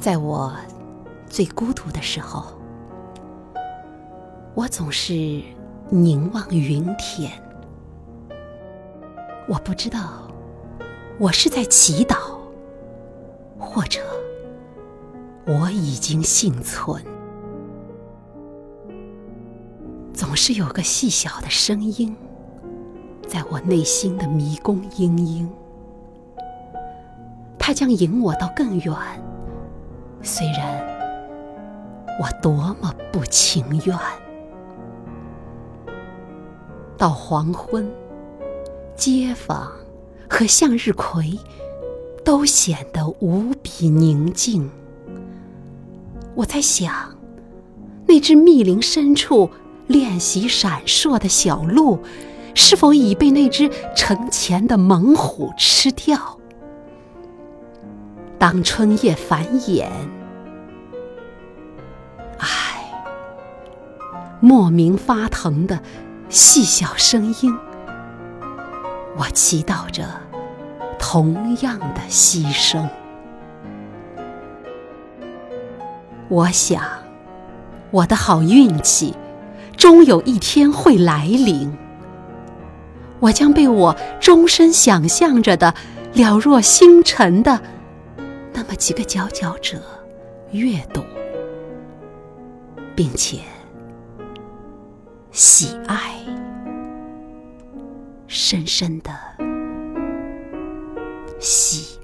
在我最孤独的时候，我总是凝望云天。我不知道我是在祈祷，或者我已经幸存。总是有个细小的声音，在我内心的迷宫嘤嘤，它将引我到更远。虽然我多么不情愿，到黄昏，街坊和向日葵都显得无比宁静。我在想，那只密林深处练习闪烁的小鹿，是否已被那只成前的猛虎吃掉？当春叶繁衍，唉，莫名发疼的细小声音，我祈祷着同样的牺牲。我想，我的好运气终有一天会来临，我将被我终身想象着的了若星辰的。那么几个佼佼者阅读，并且喜爱，深深的喜。